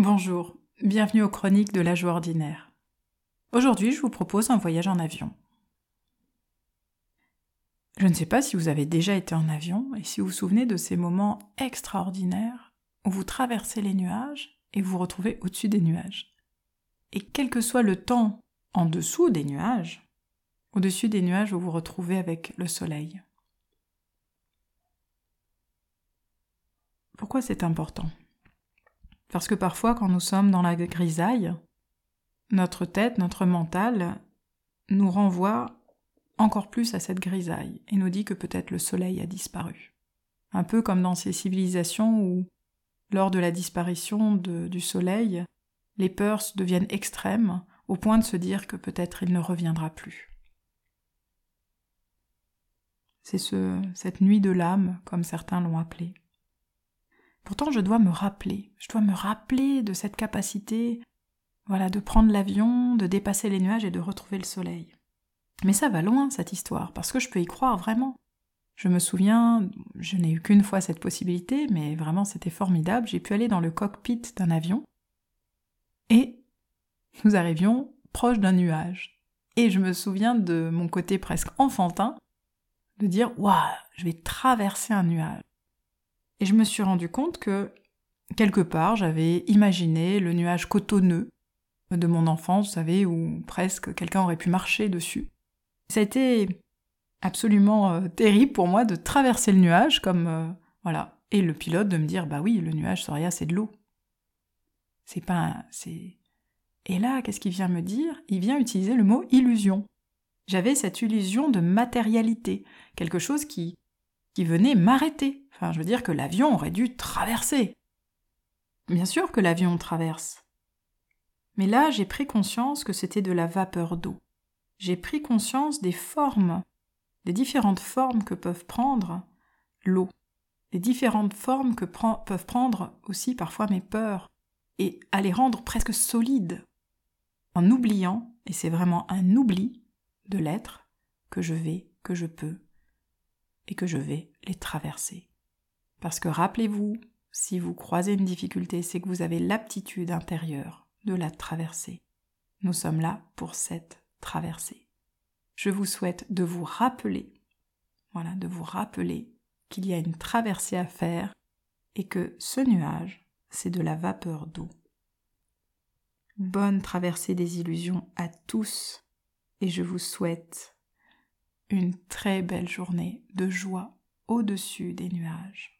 Bonjour, bienvenue aux chroniques de la ordinaire. Aujourd'hui, je vous propose un voyage en avion. Je ne sais pas si vous avez déjà été en avion et si vous vous souvenez de ces moments extraordinaires où vous traversez les nuages et vous vous retrouvez au-dessus des nuages. Et quel que soit le temps en dessous des nuages, au-dessus des nuages vous vous retrouvez avec le soleil. Pourquoi c'est important? Parce que parfois, quand nous sommes dans la grisaille, notre tête, notre mental, nous renvoie encore plus à cette grisaille et nous dit que peut-être le soleil a disparu. Un peu comme dans ces civilisations où, lors de la disparition du soleil, les peurs deviennent extrêmes au point de se dire que peut-être il ne reviendra plus. C'est ce, cette nuit de l'âme, comme certains l'ont appelé. Pourtant, je dois me rappeler, je dois me rappeler de cette capacité, voilà, de prendre l'avion, de dépasser les nuages et de retrouver le soleil. Mais ça va loin, cette histoire, parce que je peux y croire vraiment. Je me souviens, je n'ai eu qu'une fois cette possibilité, mais vraiment c'était formidable. J'ai pu aller dans le cockpit d'un avion et nous arrivions proche d'un nuage. Et je me souviens de mon côté presque enfantin de dire Waouh, je vais traverser un nuage. Et je me suis rendu compte que, quelque part, j'avais imaginé le nuage cotonneux de mon enfance, vous savez, où presque quelqu'un aurait pu marcher dessus. Ça a été absolument euh, terrible pour moi de traverser le nuage comme euh, voilà. Et le pilote de me dire bah oui le nuage Soria c'est de l'eau. C'est pas c'est et là qu'est-ce qu'il vient me dire? Il vient utiliser le mot illusion. J'avais cette illusion de matérialité quelque chose qui venait m'arrêter Enfin, je veux dire que l'avion aurait dû traverser. Bien sûr que l'avion traverse. Mais là, j'ai pris conscience que c'était de la vapeur d'eau. J'ai pris conscience des formes, des différentes formes que peuvent prendre l'eau, des différentes formes que peuvent prendre aussi parfois mes peurs, et à les rendre presque solides, en oubliant, et c'est vraiment un oubli de l'être, que je vais, que je peux, et que je vais les traverser. Parce que rappelez-vous, si vous croisez une difficulté, c'est que vous avez l'aptitude intérieure de la traverser. Nous sommes là pour cette traversée. Je vous souhaite de vous rappeler, voilà, de vous rappeler qu'il y a une traversée à faire et que ce nuage, c'est de la vapeur d'eau. Bonne traversée des illusions à tous et je vous souhaite une très belle journée de joie au-dessus des nuages.